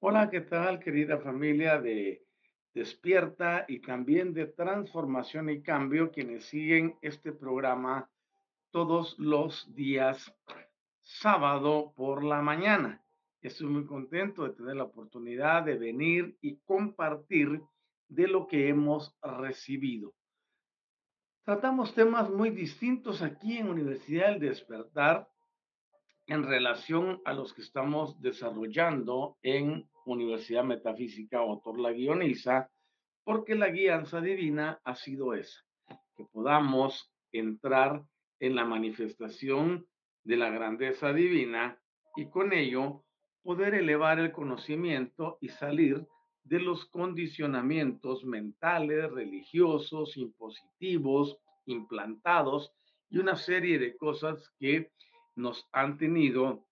Hola, ¿qué tal, querida familia de Despierta y también de Transformación y Cambio, quienes siguen este programa todos los días sábado por la mañana? Estoy muy contento de tener la oportunidad de venir y compartir de lo que hemos recibido. Tratamos temas muy distintos aquí en Universidad del Despertar en relación a los que estamos desarrollando en Universidad Metafísica Autor la Guioniza, porque la guianza divina ha sido esa, que podamos entrar en la manifestación de la grandeza divina y con ello poder elevar el conocimiento y salir de los condicionamientos mentales, religiosos, impositivos, implantados y una serie de cosas que nos han tenido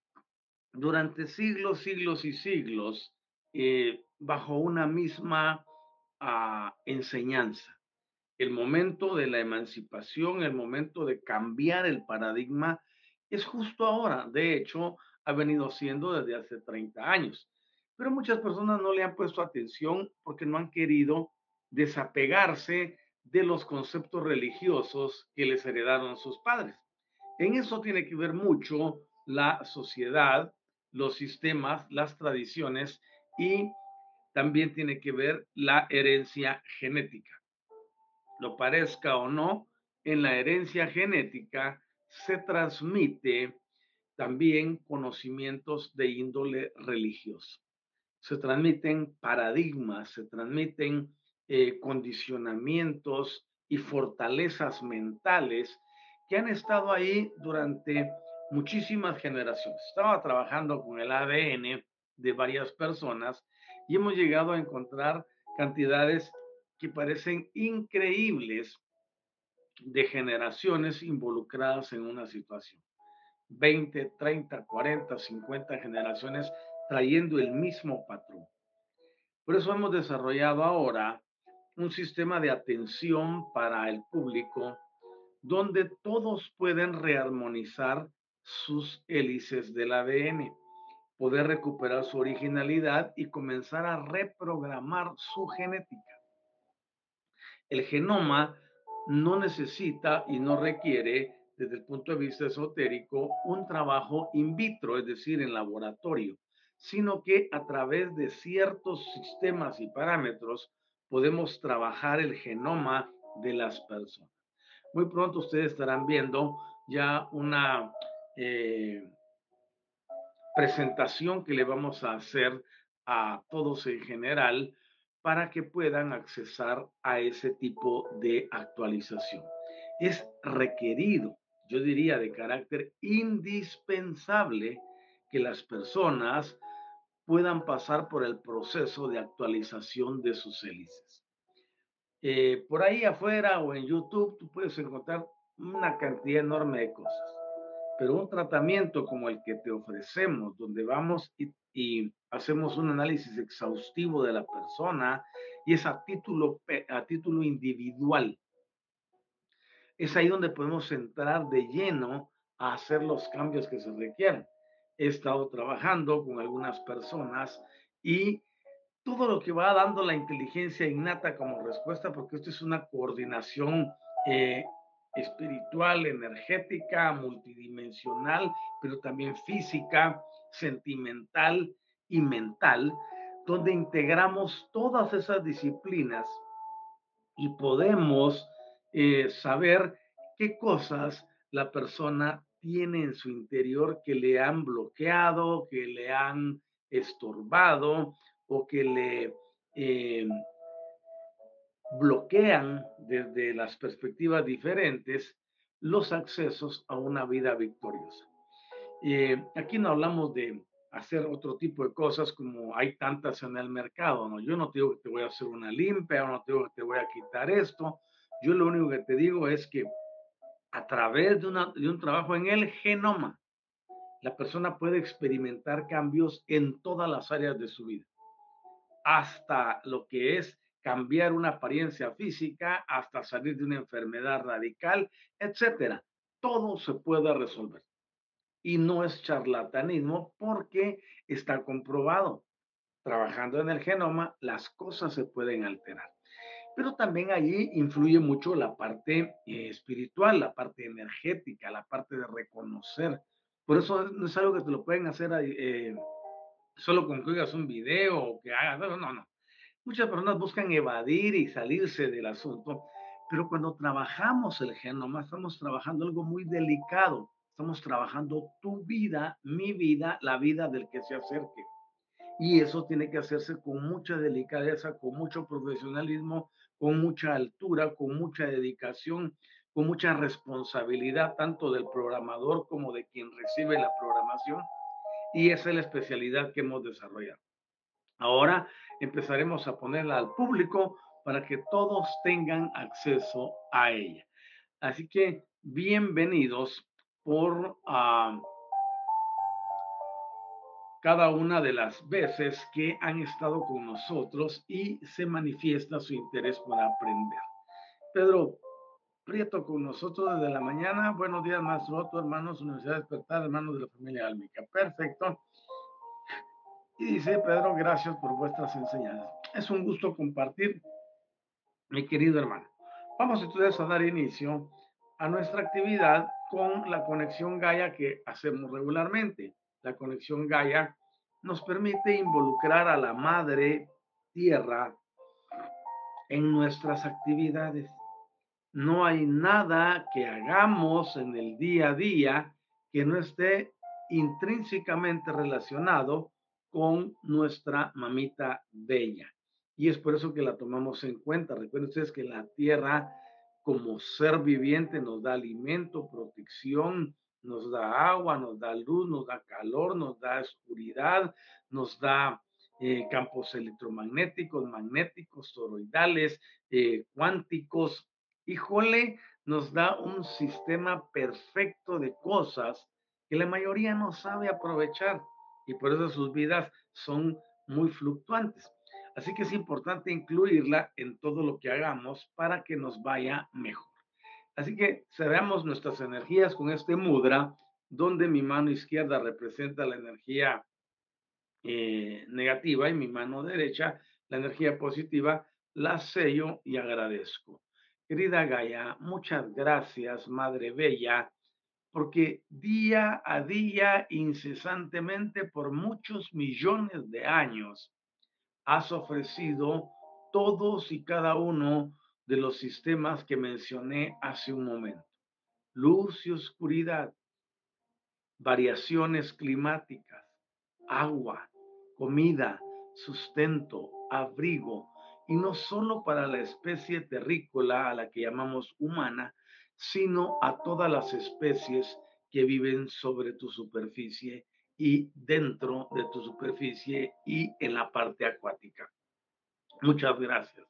durante siglos, siglos y siglos eh, bajo una misma ah, enseñanza. El momento de la emancipación, el momento de cambiar el paradigma, es justo ahora. De hecho, ha venido siendo desde hace 30 años. Pero muchas personas no le han puesto atención porque no han querido desapegarse de los conceptos religiosos que les heredaron sus padres. En eso tiene que ver mucho la sociedad, los sistemas, las tradiciones y también tiene que ver la herencia genética. Lo parezca o no, en la herencia genética se transmite también conocimientos de índole religioso. Se transmiten paradigmas, se transmiten eh, condicionamientos y fortalezas mentales que han estado ahí durante muchísimas generaciones. Estaba trabajando con el ADN de varias personas y hemos llegado a encontrar cantidades que parecen increíbles de generaciones involucradas en una situación. 20, 30, 40, 50 generaciones trayendo el mismo patrón. Por eso hemos desarrollado ahora un sistema de atención para el público donde todos pueden rearmonizar sus hélices del ADN, poder recuperar su originalidad y comenzar a reprogramar su genética. El genoma no necesita y no requiere, desde el punto de vista esotérico, un trabajo in vitro, es decir, en laboratorio, sino que a través de ciertos sistemas y parámetros podemos trabajar el genoma de las personas. Muy pronto ustedes estarán viendo ya una eh, presentación que le vamos a hacer a todos en general para que puedan accesar a ese tipo de actualización. Es requerido, yo diría de carácter indispensable, que las personas puedan pasar por el proceso de actualización de sus hélices. Eh, por ahí afuera o en YouTube tú puedes encontrar una cantidad enorme de cosas, pero un tratamiento como el que te ofrecemos, donde vamos y, y hacemos un análisis exhaustivo de la persona y es a título, a título individual, es ahí donde podemos entrar de lleno a hacer los cambios que se requieren. He estado trabajando con algunas personas y todo lo que va dando la inteligencia innata como respuesta, porque esto es una coordinación eh, espiritual, energética, multidimensional, pero también física, sentimental y mental, donde integramos todas esas disciplinas y podemos eh, saber qué cosas la persona tiene en su interior que le han bloqueado, que le han estorbado o que le eh, bloquean desde las perspectivas diferentes los accesos a una vida victoriosa. Eh, aquí no hablamos de hacer otro tipo de cosas como hay tantas en el mercado, ¿no? Yo no te digo que te voy a hacer una limpia, no digo que te voy a quitar esto, yo lo único que te digo es que a través de, de un trabajo en el genoma, la persona puede experimentar cambios en todas las áreas de su vida, hasta lo que es cambiar una apariencia física, hasta salir de una enfermedad radical, etcétera. Todo se puede resolver. Y no es charlatanismo porque está comprobado. Trabajando en el genoma, las cosas se pueden alterar pero también allí influye mucho la parte eh, espiritual, la parte energética, la parte de reconocer. Por eso no es algo que te lo pueden hacer eh, solo con que oigas un video o que hagas, no, no, no. Muchas personas buscan evadir y salirse del asunto, pero cuando trabajamos el genoma, estamos trabajando algo muy delicado. Estamos trabajando tu vida, mi vida, la vida del que se acerque. Y eso tiene que hacerse con mucha delicadeza, con mucho profesionalismo, con mucha altura, con mucha dedicación, con mucha responsabilidad, tanto del programador como de quien recibe la programación. Y esa es la especialidad que hemos desarrollado. Ahora empezaremos a ponerla al público para que todos tengan acceso a ella. Así que bienvenidos por... Uh, cada una de las veces que han estado con nosotros y se manifiesta su interés por aprender. Pedro Prieto con nosotros desde la mañana. Buenos días, maestro hermanos, Universidad Despertar, hermanos de la familia Álmica. Perfecto. Y dice Pedro, gracias por vuestras enseñanzas. Es un gusto compartir, mi querido hermano. Vamos entonces a dar inicio a nuestra actividad con la conexión Gaia que hacemos regularmente la conexión Gaia, nos permite involucrar a la madre tierra en nuestras actividades. No hay nada que hagamos en el día a día que no esté intrínsecamente relacionado con nuestra mamita bella. Y es por eso que la tomamos en cuenta. Recuerden ustedes que la tierra como ser viviente nos da alimento, protección, nos da agua, nos da luz, nos da calor, nos da oscuridad, nos da eh, campos electromagnéticos, magnéticos, toroidales, eh, cuánticos. Híjole, nos da un sistema perfecto de cosas que la mayoría no sabe aprovechar y por eso sus vidas son muy fluctuantes. Así que es importante incluirla en todo lo que hagamos para que nos vaya mejor. Así que cerramos nuestras energías con este mudra, donde mi mano izquierda representa la energía eh, negativa y mi mano derecha la energía positiva, la sello y agradezco. Querida Gaia, muchas gracias, Madre Bella, porque día a día, incesantemente, por muchos millones de años, has ofrecido todos y cada uno de los sistemas que mencioné hace un momento. Luz y oscuridad, variaciones climáticas, agua, comida, sustento, abrigo y no solo para la especie terrícola a la que llamamos humana, sino a todas las especies que viven sobre tu superficie y dentro de tu superficie y en la parte acuática. Muchas gracias.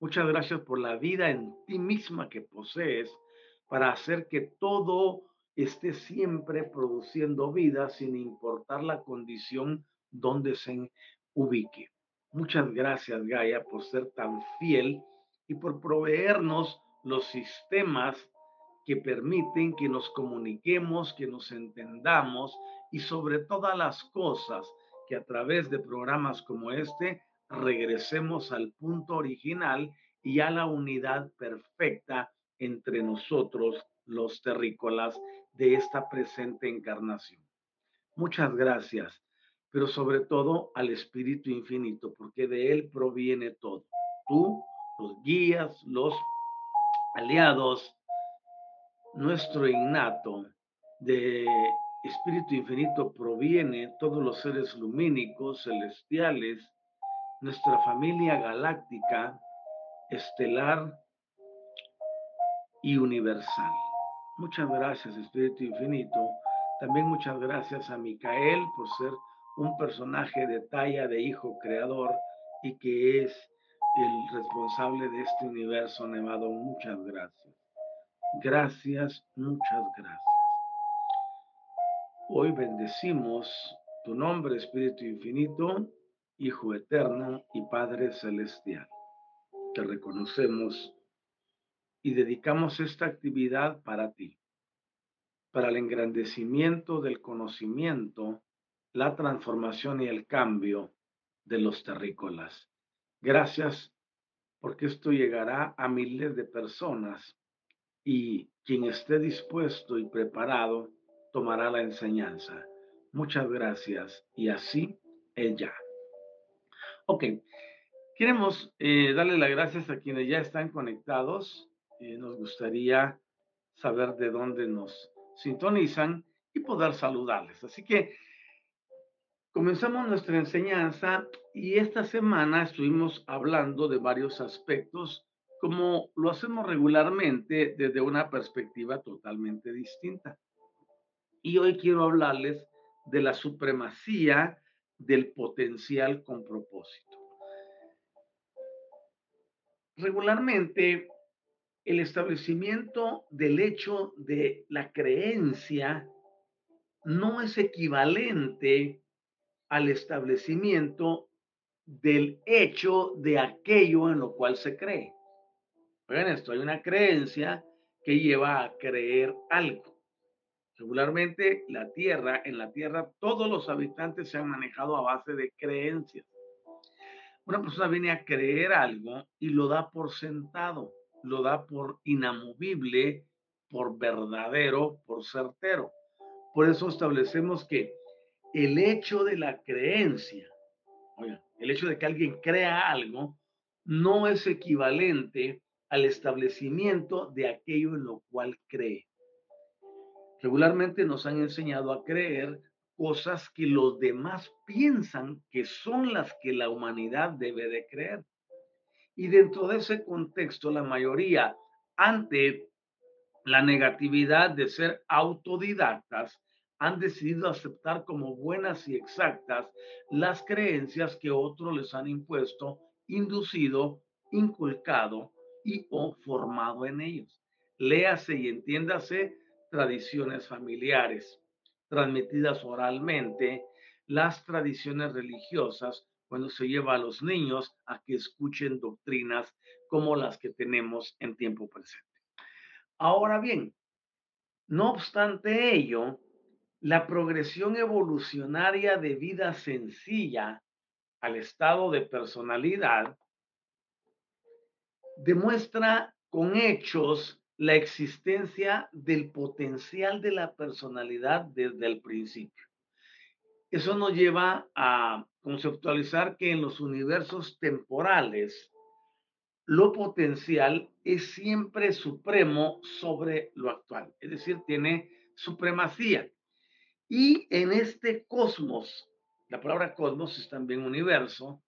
Muchas gracias por la vida en ti misma que posees para hacer que todo esté siempre produciendo vida sin importar la condición donde se ubique. Muchas gracias, Gaia, por ser tan fiel y por proveernos los sistemas que permiten que nos comuniquemos, que nos entendamos y sobre todas las cosas que a través de programas como este regresemos al punto original y a la unidad perfecta entre nosotros, los terrícolas, de esta presente encarnación. Muchas gracias, pero sobre todo al Espíritu Infinito, porque de Él proviene todo. Tú, los guías, los aliados, nuestro innato de Espíritu Infinito proviene todos los seres lumínicos, celestiales, nuestra familia galáctica, estelar y universal. Muchas gracias, Espíritu Infinito. También muchas gracias a Micael por ser un personaje de talla de hijo creador y que es el responsable de este universo nevado. Muchas gracias. Gracias, muchas gracias. Hoy bendecimos tu nombre, Espíritu Infinito, Hijo Eterno y Padre Celestial. Te reconocemos y dedicamos esta actividad para ti, para el engrandecimiento del conocimiento, la transformación y el cambio de los terrícolas. Gracias porque esto llegará a miles de personas y quien esté dispuesto y preparado tomará la enseñanza. Muchas gracias y así ella. Ok, queremos eh, darle las gracias a quienes ya están conectados eh, nos gustaría saber de dónde nos sintonizan y poder saludarles. Así que comenzamos nuestra enseñanza y esta semana estuvimos hablando de varios aspectos como lo hacemos regularmente desde una perspectiva totalmente distinta. Y hoy quiero hablarles de la supremacía del potencial con propósito. Regularmente el establecimiento del hecho de la creencia no es equivalente al establecimiento del hecho de aquello en lo cual se cree. Oigan esto, hay una creencia que lleva a creer algo. Regularmente la tierra, en la tierra todos los habitantes se han manejado a base de creencias. Una persona viene a creer algo y lo da por sentado lo da por inamovible, por verdadero, por certero. Por eso establecemos que el hecho de la creencia, el hecho de que alguien crea algo, no es equivalente al establecimiento de aquello en lo cual cree. Regularmente nos han enseñado a creer cosas que los demás piensan que son las que la humanidad debe de creer. Y dentro de ese contexto, la mayoría, ante la negatividad de ser autodidactas, han decidido aceptar como buenas y exactas las creencias que otros les han impuesto, inducido, inculcado y o formado en ellos. Léase y entiéndase tradiciones familiares, transmitidas oralmente, las tradiciones religiosas cuando se lleva a los niños a que escuchen doctrinas como las que tenemos en tiempo presente. Ahora bien, no obstante ello, la progresión evolucionaria de vida sencilla al estado de personalidad demuestra con hechos la existencia del potencial de la personalidad desde el principio. Eso nos lleva a conceptualizar que en los universos temporales lo potencial es siempre supremo sobre lo actual, es decir, tiene supremacía. Y en este cosmos, la palabra cosmos es también universo,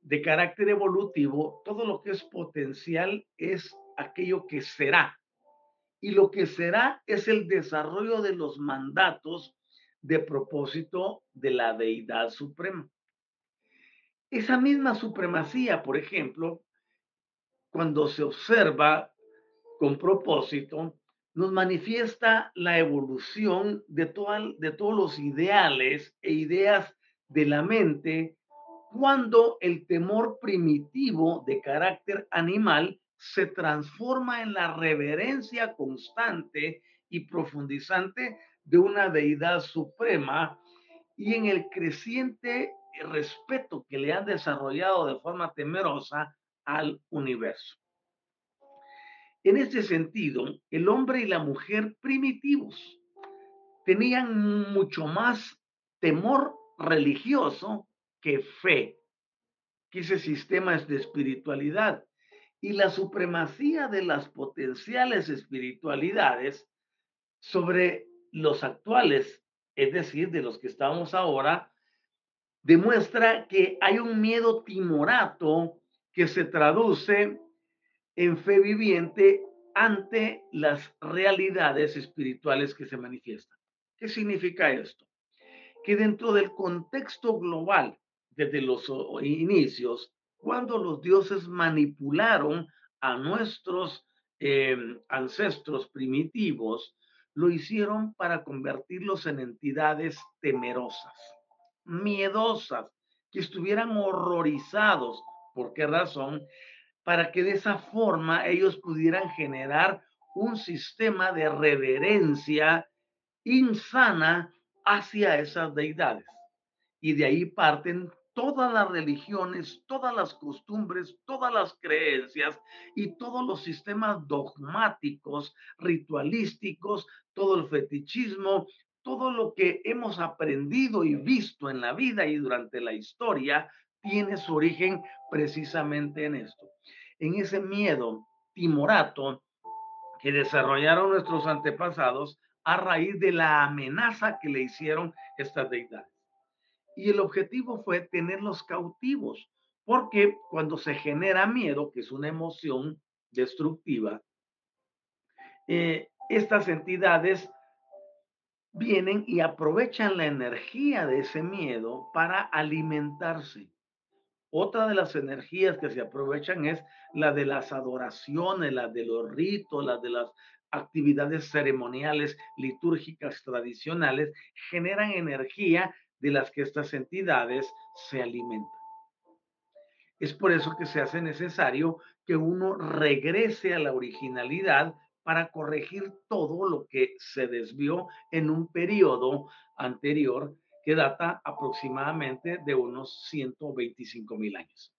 de carácter evolutivo, todo lo que es potencial es aquello que será. Y lo que será es el desarrollo de los mandatos de propósito de la deidad suprema. Esa misma supremacía, por ejemplo, cuando se observa con propósito, nos manifiesta la evolución de, de todos los ideales e ideas de la mente cuando el temor primitivo de carácter animal se transforma en la reverencia constante y profundizante de una deidad suprema y en el creciente respeto que le han desarrollado de forma temerosa al universo. En este sentido, el hombre y la mujer primitivos tenían mucho más temor religioso que fe, que ese sistema es de espiritualidad. Y la supremacía de las potenciales espiritualidades sobre los actuales, es decir, de los que estamos ahora, demuestra que hay un miedo timorato que se traduce en fe viviente ante las realidades espirituales que se manifiestan. ¿Qué significa esto? Que dentro del contexto global, desde los inicios, cuando los dioses manipularon a nuestros em, ancestros primitivos, lo hicieron para convertirlos en entidades temerosas, miedosas, que estuvieran horrorizados. ¿Por qué razón? Para que de esa forma ellos pudieran generar un sistema de reverencia insana hacia esas deidades. Y de ahí parten todas las religiones, todas las costumbres, todas las creencias y todos los sistemas dogmáticos, ritualísticos, todo el fetichismo, todo lo que hemos aprendido y visto en la vida y durante la historia tiene su origen precisamente en esto, en ese miedo timorato que desarrollaron nuestros antepasados a raíz de la amenaza que le hicieron estas deidades. Y el objetivo fue tenerlos cautivos, porque cuando se genera miedo, que es una emoción destructiva, eh, estas entidades vienen y aprovechan la energía de ese miedo para alimentarse. Otra de las energías que se aprovechan es la de las adoraciones, la de los ritos, la de las actividades ceremoniales, litúrgicas, tradicionales, generan energía de las que estas entidades se alimentan. Es por eso que se hace necesario que uno regrese a la originalidad para corregir todo lo que se desvió en un periodo anterior que data aproximadamente de unos 125 mil años.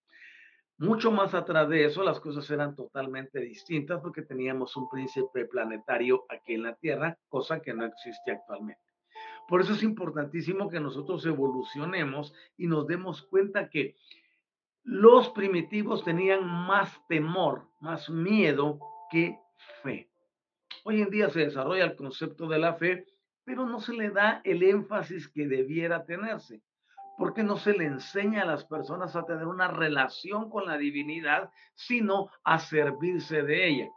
Mucho más atrás de eso, las cosas eran totalmente distintas porque teníamos un príncipe planetario aquí en la Tierra, cosa que no existe actualmente. Por eso es importantísimo que nosotros evolucionemos y nos demos cuenta que los primitivos tenían más temor, más miedo que fe. Hoy en día se desarrolla el concepto de la fe, pero no se le da el énfasis que debiera tenerse, porque no se le enseña a las personas a tener una relación con la divinidad, sino a servirse de ella.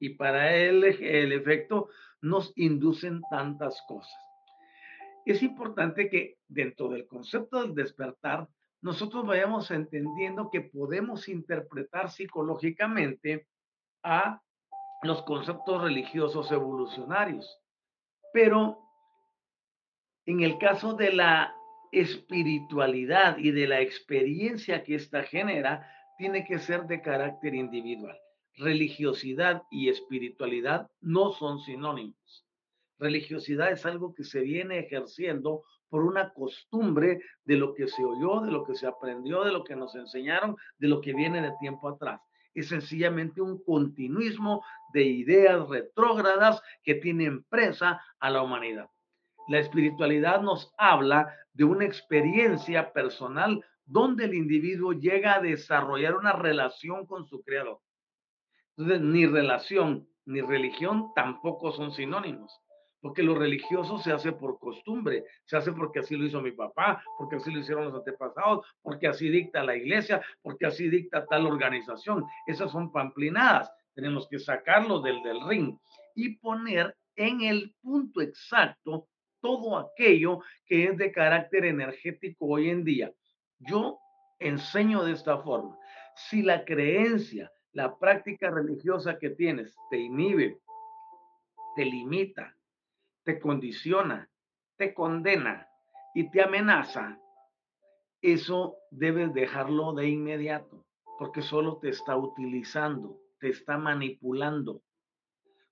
Y para él el efecto nos inducen tantas cosas es importante que dentro del concepto del despertar, nosotros vayamos entendiendo que podemos interpretar psicológicamente a los conceptos religiosos evolucionarios. Pero en el caso de la espiritualidad y de la experiencia que ésta genera, tiene que ser de carácter individual. Religiosidad y espiritualidad no son sinónimos religiosidad es algo que se viene ejerciendo por una costumbre de lo que se oyó, de lo que se aprendió, de lo que nos enseñaron, de lo que viene de tiempo atrás. Es sencillamente un continuismo de ideas retrógradas que tienen presa a la humanidad. La espiritualidad nos habla de una experiencia personal donde el individuo llega a desarrollar una relación con su creador. Entonces, ni relación ni religión tampoco son sinónimos porque lo religioso se hace por costumbre, se hace porque así lo hizo mi papá, porque así lo hicieron los antepasados, porque así dicta la iglesia, porque así dicta tal organización. Esas son pamplinadas. Tenemos que sacarlo del, del ring y poner en el punto exacto todo aquello que es de carácter energético hoy en día. Yo enseño de esta forma. Si la creencia, la práctica religiosa que tienes te inhibe, te limita, te condiciona, te condena y te amenaza, eso debes dejarlo de inmediato, porque solo te está utilizando, te está manipulando.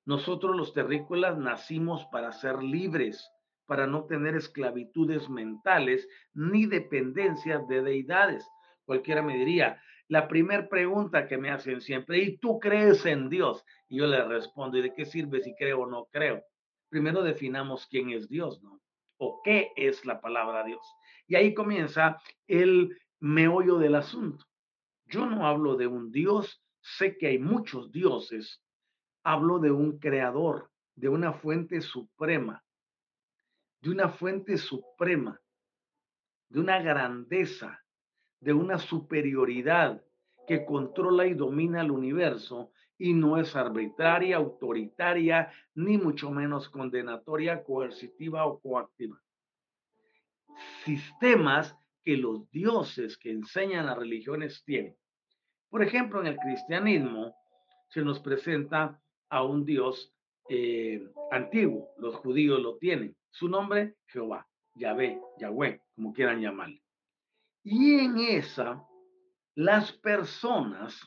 Nosotros los terrícolas nacimos para ser libres, para no tener esclavitudes mentales ni dependencias de deidades. Cualquiera me diría, la primera pregunta que me hacen siempre, ¿y tú crees en Dios? Y yo le respondo, ¿y de qué sirve si creo o no creo? Primero definamos quién es Dios, ¿no? O qué es la palabra Dios. Y ahí comienza el meollo del asunto. Yo no hablo de un Dios, sé que hay muchos dioses, hablo de un creador, de una fuente suprema, de una fuente suprema, de una grandeza, de una superioridad que controla y domina el universo y no es arbitraria, autoritaria, ni mucho menos condenatoria, coercitiva o coactiva. Sistemas que los dioses que enseñan las religiones tienen. Por ejemplo, en el cristianismo se nos presenta a un dios eh, antiguo, los judíos lo tienen. Su nombre, Jehová, Yahvé, Yahweh, como quieran llamarle. Y en esa, las personas,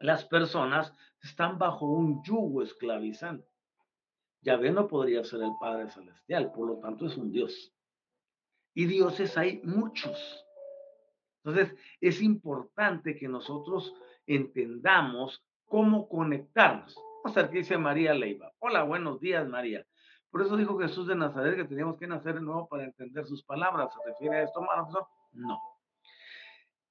las personas están bajo un yugo esclavizante. Yahvé no podría ser el Padre Celestial, por lo tanto es un Dios. Y dioses hay muchos. Entonces, es importante que nosotros entendamos cómo conectarnos. Vamos a ver dice María Leiva. Hola, buenos días, María. Por eso dijo Jesús de Nazaret que teníamos que nacer de nuevo para entender sus palabras. ¿Se refiere a esto, profesor? No.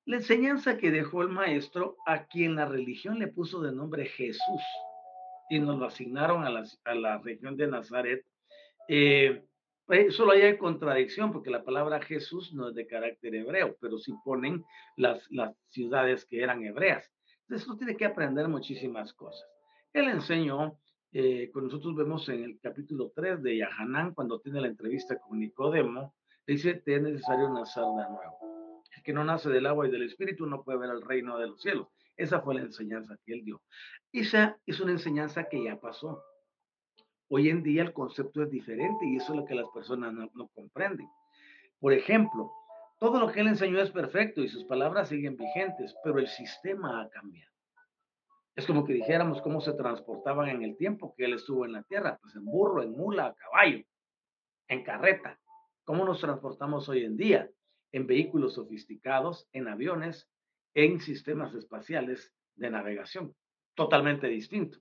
La enseñanza que dejó el maestro a quien la religión le puso de nombre Jesús y nos lo asignaron a la, región de Nazaret, eh, pues, solo hay contradicción porque la palabra Jesús no es de carácter hebreo, pero sí ponen las, las ciudades que eran hebreas. Entonces, uno tiene que aprender muchísimas cosas. Él enseñó eh, nosotros vemos en el capítulo 3 de Yahanán, cuando tiene la entrevista con Nicodemo, dice, te es necesario nacer de nuevo. El que no nace del agua y del espíritu no puede ver el reino de los cielos. Esa fue la enseñanza que él dio. Esa es una enseñanza que ya pasó. Hoy en día el concepto es diferente y eso es lo que las personas no, no comprenden. Por ejemplo, todo lo que él enseñó es perfecto y sus palabras siguen vigentes, pero el sistema ha cambiado. Es como que dijéramos cómo se transportaban en el tiempo que él estuvo en la tierra, pues en burro, en mula, a caballo, en carreta. ¿Cómo nos transportamos hoy en día? En vehículos sofisticados, en aviones, en sistemas espaciales de navegación. Totalmente distinto.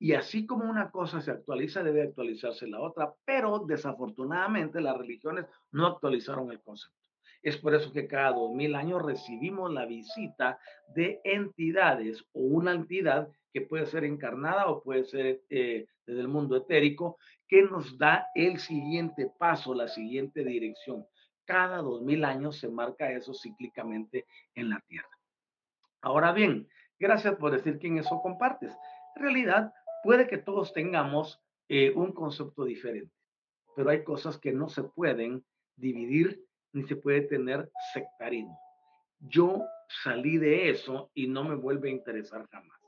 Y así como una cosa se actualiza, debe actualizarse la otra, pero desafortunadamente las religiones no actualizaron el concepto. Es por eso que cada dos mil años recibimos la visita de entidades o una entidad que puede ser encarnada o puede ser eh, desde el mundo etérico, que nos da el siguiente paso, la siguiente dirección. Cada dos mil años se marca eso cíclicamente en la Tierra. Ahora bien, gracias por decir que en eso compartes. En realidad, puede que todos tengamos eh, un concepto diferente, pero hay cosas que no se pueden dividir ni se puede tener sectarismo. Yo salí de eso y no me vuelve a interesar jamás.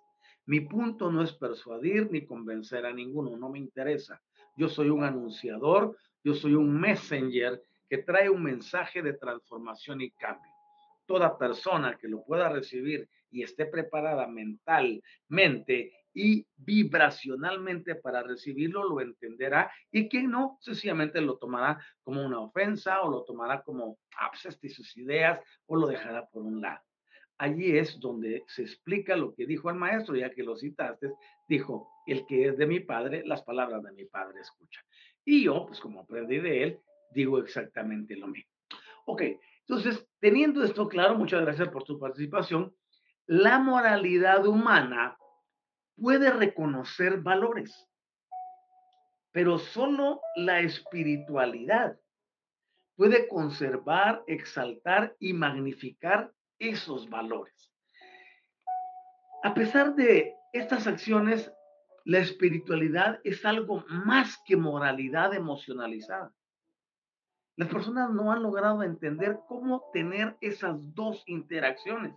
Mi punto no es persuadir ni convencer a ninguno, no me interesa. Yo soy un anunciador, yo soy un messenger que trae un mensaje de transformación y cambio. Toda persona que lo pueda recibir y esté preparada mentalmente y vibracionalmente para recibirlo lo entenderá y quien no, sencillamente lo tomará como una ofensa o lo tomará como abscess de sus ideas o lo dejará por un lado. Allí es donde se explica lo que dijo el maestro, ya que lo citaste, dijo, el que es de mi padre, las palabras de mi padre escucha. Y yo, pues como aprendí de él, digo exactamente lo mismo. Ok, entonces, teniendo esto claro, muchas gracias por tu participación. La moralidad humana puede reconocer valores. Pero solo la espiritualidad puede conservar, exaltar y magnificar esos valores. A pesar de estas acciones, la espiritualidad es algo más que moralidad emocionalizada. Las personas no han logrado entender cómo tener esas dos interacciones.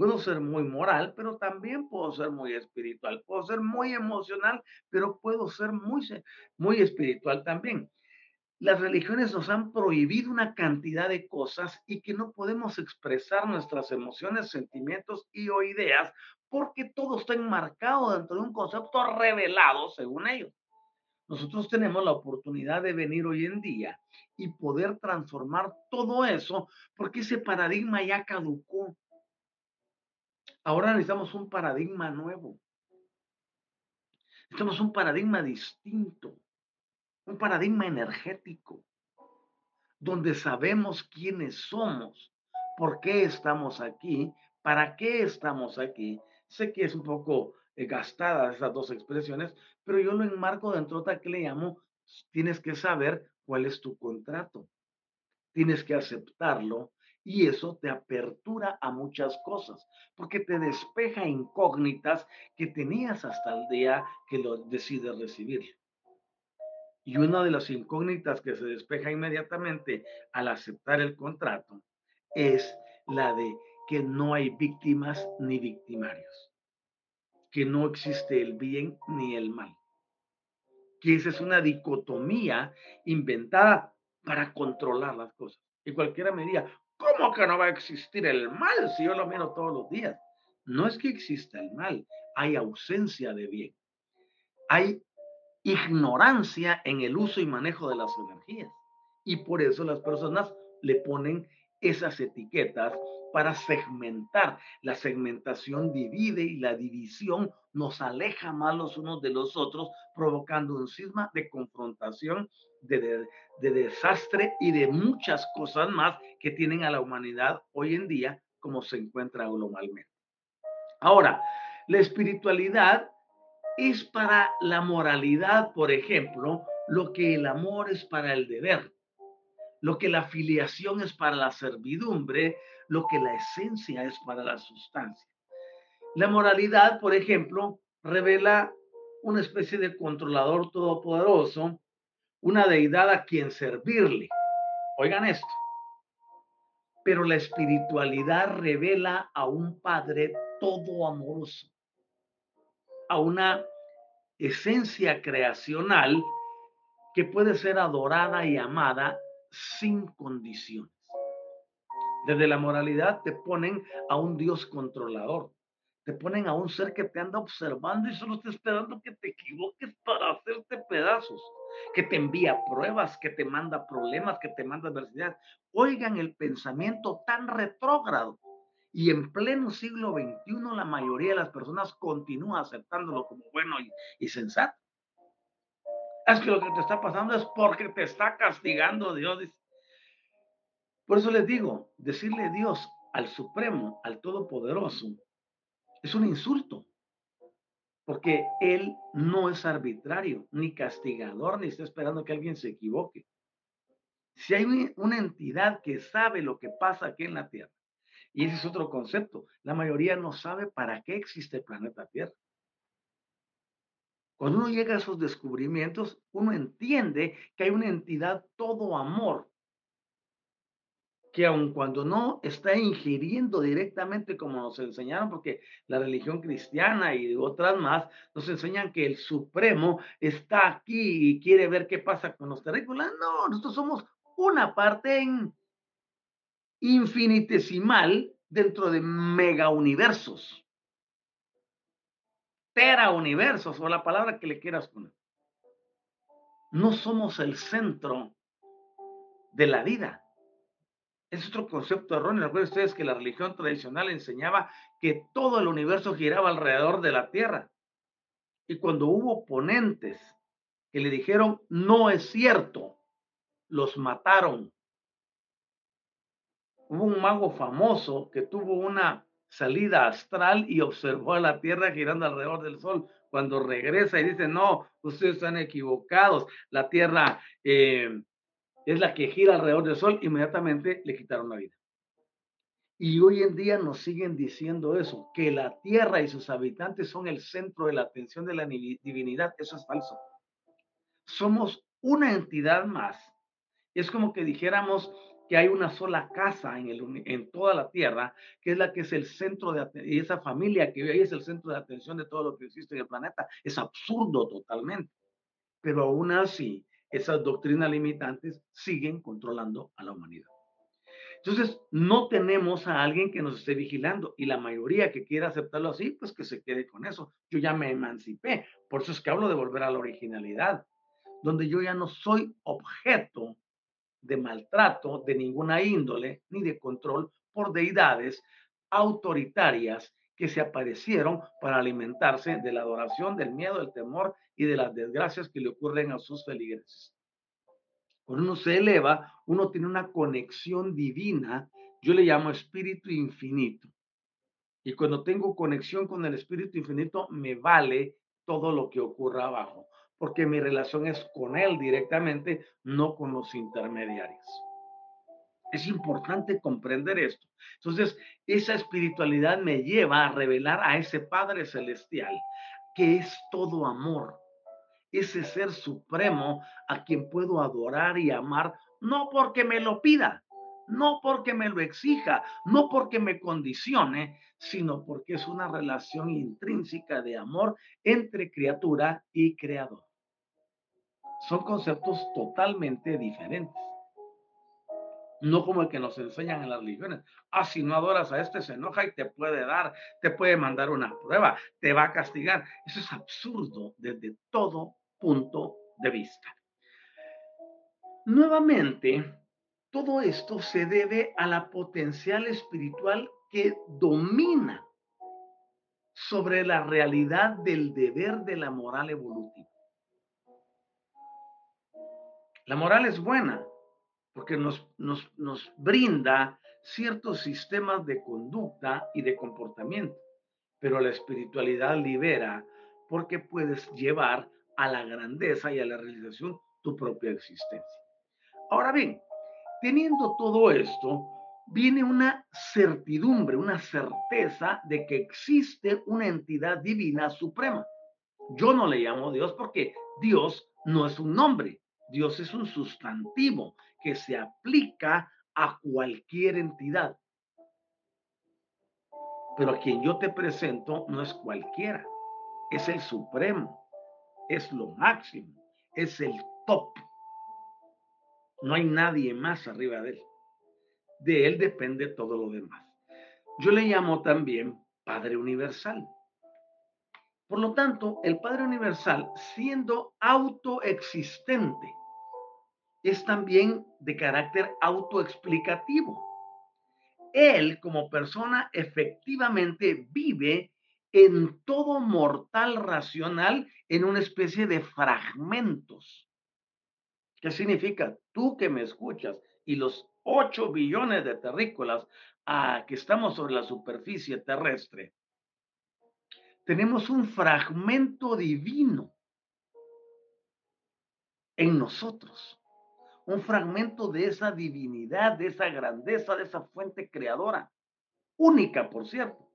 Puedo ser muy moral, pero también puedo ser muy espiritual. Puedo ser muy emocional, pero puedo ser muy, muy espiritual también. Las religiones nos han prohibido una cantidad de cosas y que no podemos expresar nuestras emociones, sentimientos y o ideas porque todo está enmarcado dentro de un concepto revelado según ellos. Nosotros tenemos la oportunidad de venir hoy en día y poder transformar todo eso porque ese paradigma ya caducó. Ahora necesitamos un paradigma nuevo. Necesitamos un paradigma distinto, un paradigma energético, donde sabemos quiénes somos, por qué estamos aquí, para qué estamos aquí. Sé que es un poco eh, gastada esas dos expresiones, pero yo lo enmarco dentro de otra que le llamo, tienes que saber cuál es tu contrato. Tienes que aceptarlo y eso te apertura a muchas cosas, porque te despeja incógnitas que tenías hasta el día que lo decides recibir. Y una de las incógnitas que se despeja inmediatamente al aceptar el contrato es la de que no hay víctimas ni victimarios, que no existe el bien ni el mal, que esa es una dicotomía inventada para controlar las cosas. Y cualquiera me ¿Cómo que no va a existir el mal si yo lo miro todos los días? No es que exista el mal, hay ausencia de bien. Hay ignorancia en el uso y manejo de las energías. Y por eso las personas le ponen esas etiquetas para segmentar. La segmentación divide y la división nos aleja más los unos de los otros, provocando un cisma de confrontación, de, de, desastre y de muchas cosas más que tienen a la humanidad hoy en día como se encuentra globalmente. Ahora, la espiritualidad es para la moralidad, por ejemplo, lo que el amor es para el deber, lo que la filiación es para la servidumbre, lo que la esencia es para la sustancia. La moralidad, por ejemplo, revela una especie de controlador todopoderoso, una deidad a quien servirle. Oigan esto. Pero la espiritualidad revela a un Padre todo amoroso, a una esencia creacional que puede ser adorada y amada sin condiciones. Desde la moralidad te ponen a un Dios controlador, te ponen a un ser que te anda observando y solo está esperando que te equivoques para hacerte pedazos, que te envía pruebas, que te manda problemas, que te manda adversidad. Oigan el pensamiento tan retrógrado. Y en pleno siglo XXI la mayoría de las personas continúa aceptándolo como bueno y, y sensato. Es que lo que te está pasando es porque te está castigando Dios. Por eso les digo, decirle Dios al Supremo, al Todopoderoso, es un insulto, porque Él no es arbitrario, ni castigador, ni está esperando que alguien se equivoque. Si hay una entidad que sabe lo que pasa aquí en la Tierra, y ese es otro concepto, la mayoría no sabe para qué existe el planeta Tierra. Cuando uno llega a esos descubrimientos, uno entiende que hay una entidad todo amor que aun cuando no está ingiriendo directamente como nos enseñaron, porque la religión cristiana y otras más nos enseñan que el Supremo está aquí y quiere ver qué pasa con los terrícolas. No, nosotros somos una parte infinitesimal dentro de mega universos, tera universos o la palabra que le quieras poner. No somos el centro de la vida es otro concepto erróneo. Recuerden ustedes que la religión tradicional enseñaba que todo el universo giraba alrededor de la Tierra. Y cuando hubo oponentes que le dijeron, no es cierto, los mataron. Hubo un mago famoso que tuvo una salida astral y observó a la Tierra girando alrededor del Sol. Cuando regresa y dice, no, ustedes están equivocados, la Tierra eh, es la que gira alrededor del Sol, inmediatamente le quitaron la vida. Y hoy en día nos siguen diciendo eso, que la tierra y sus habitantes son el centro de la atención de la divinidad. Eso es falso. Somos una entidad más. Es como que dijéramos que hay una sola casa en, el, en toda la tierra, que es la que es el centro de y esa familia que hoy es el centro de atención de todo lo que existe en el planeta. Es absurdo totalmente. Pero aún así, esas doctrinas limitantes siguen controlando a la humanidad. Entonces, no tenemos a alguien que nos esté vigilando y la mayoría que quiera aceptarlo así, pues que se quede con eso. Yo ya me emancipé, por eso es que hablo de volver a la originalidad, donde yo ya no soy objeto de maltrato de ninguna índole ni de control por deidades autoritarias que se aparecieron para alimentarse de la adoración, del miedo, del temor y de las desgracias que le ocurren a sus feligreses. Cuando uno se eleva, uno tiene una conexión divina, yo le llamo espíritu infinito. Y cuando tengo conexión con el espíritu infinito, me vale todo lo que ocurra abajo, porque mi relación es con él directamente, no con los intermediarios. Es importante comprender esto. Entonces, esa espiritualidad me lleva a revelar a ese Padre Celestial, que es todo amor, ese ser supremo a quien puedo adorar y amar, no porque me lo pida, no porque me lo exija, no porque me condicione, sino porque es una relación intrínseca de amor entre criatura y creador. Son conceptos totalmente diferentes. No como el que nos enseñan en las religiones. Ah, si no adoras a este, se enoja y te puede dar, te puede mandar una prueba, te va a castigar. Eso es absurdo desde todo punto de vista. Nuevamente, todo esto se debe a la potencial espiritual que domina sobre la realidad del deber de la moral evolutiva. La moral es buena porque nos, nos, nos brinda ciertos sistemas de conducta y de comportamiento, pero la espiritualidad libera porque puedes llevar a la grandeza y a la realización tu propia existencia. Ahora bien, teniendo todo esto, viene una certidumbre, una certeza de que existe una entidad divina suprema. Yo no le llamo Dios porque Dios no es un nombre, Dios es un sustantivo que se aplica a cualquier entidad. Pero a quien yo te presento no es cualquiera, es el supremo, es lo máximo, es el top. No hay nadie más arriba de él. De él depende todo lo demás. Yo le llamo también Padre Universal. Por lo tanto, el Padre Universal, siendo autoexistente, es también de carácter autoexplicativo. Él como persona efectivamente vive en todo mortal racional en una especie de fragmentos. ¿Qué significa? Tú que me escuchas y los 8 billones de terrícolas a que estamos sobre la superficie terrestre, tenemos un fragmento divino en nosotros. Un fragmento de esa divinidad, de esa grandeza, de esa fuente creadora. Única, por cierto.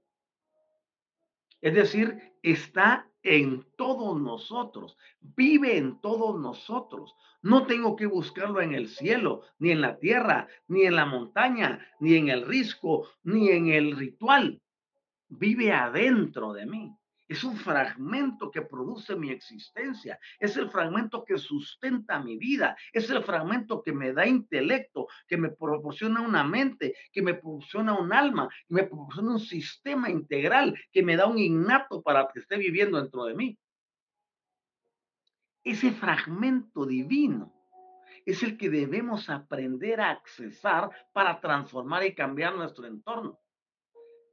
Es decir, está en todos nosotros, vive en todos nosotros. No tengo que buscarlo en el cielo, ni en la tierra, ni en la montaña, ni en el risco, ni en el ritual. Vive adentro de mí. Es un fragmento que produce mi existencia. Es el fragmento que sustenta mi vida. Es el fragmento que me da intelecto, que me proporciona una mente, que me proporciona un alma, que me proporciona un sistema integral, que me da un innato para que esté viviendo dentro de mí. Ese fragmento divino es el que debemos aprender a accesar para transformar y cambiar nuestro entorno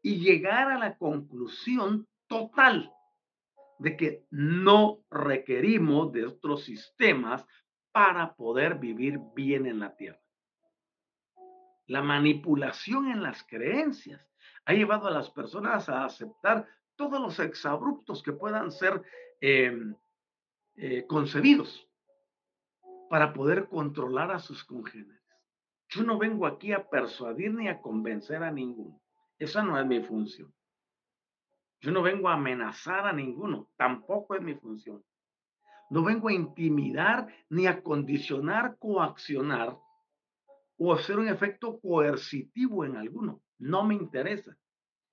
y llegar a la conclusión total de que no requerimos de otros sistemas para poder vivir bien en la tierra. La manipulación en las creencias ha llevado a las personas a aceptar todos los exabruptos que puedan ser em, eh, concebidos para poder controlar a sus congéneres. Yo no vengo aquí a persuadir ni a convencer a ninguno. Esa no es mi función. Yo no vengo a amenazar a ninguno, tampoco es mi función. No vengo a intimidar ni a condicionar, coaccionar o hacer un efecto coercitivo en alguno. No me interesa.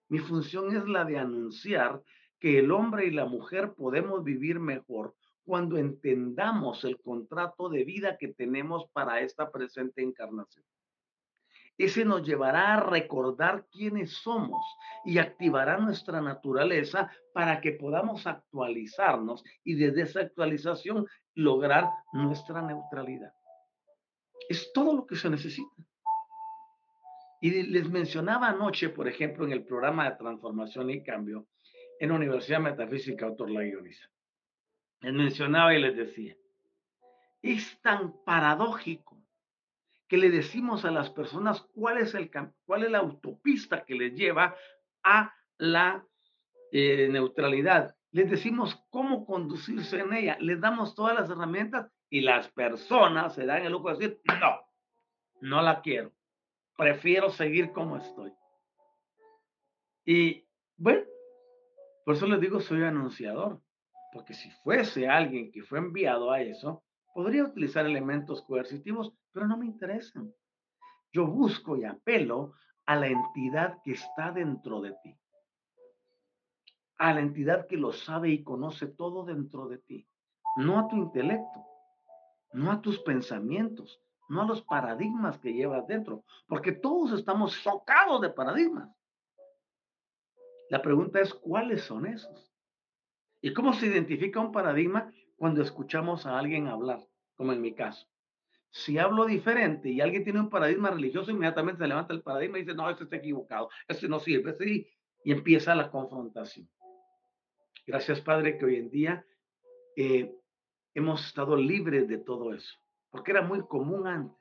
Mi función es la de anunciar que el hombre y la mujer podemos vivir mejor cuando entendamos el contrato de vida que tenemos para esta presente encarnación. Ese nos llevará a recordar quiénes somos y activará nuestra naturaleza para que podamos actualizarnos y desde esa actualización lograr nuestra neutralidad. Es todo lo que se necesita. Y les mencionaba anoche, por ejemplo, en el programa de transformación y cambio en la Universidad Metafísica Autor La Guioniza. Les mencionaba y les decía, es tan paradójico que le decimos a las personas cuál es, el, cuál es la autopista que les lleva a la eh, neutralidad. Les decimos cómo conducirse en ella. Les damos todas las herramientas y las personas se dan el lujo de decir, no, no la quiero. Prefiero seguir como estoy. Y bueno, por eso les digo, soy anunciador. Porque si fuese alguien que fue enviado a eso, podría utilizar elementos coercitivos, pero no me interesan. Yo busco y apelo a la entidad que está dentro de ti, a la entidad que lo sabe y conoce todo dentro de ti, no a tu intelecto, no a tus pensamientos, no a los paradigmas que llevas dentro, porque todos estamos socados de paradigmas. La pregunta es, ¿cuáles son esos? ¿Y cómo se identifica un paradigma cuando escuchamos a alguien hablar, como en mi caso? Si hablo diferente y alguien tiene un paradigma religioso, inmediatamente se levanta el paradigma y dice, no, este está equivocado, este no sirve, este y empieza la confrontación. Gracias, Padre, que hoy en día eh, hemos estado libres de todo eso, porque era muy común antes.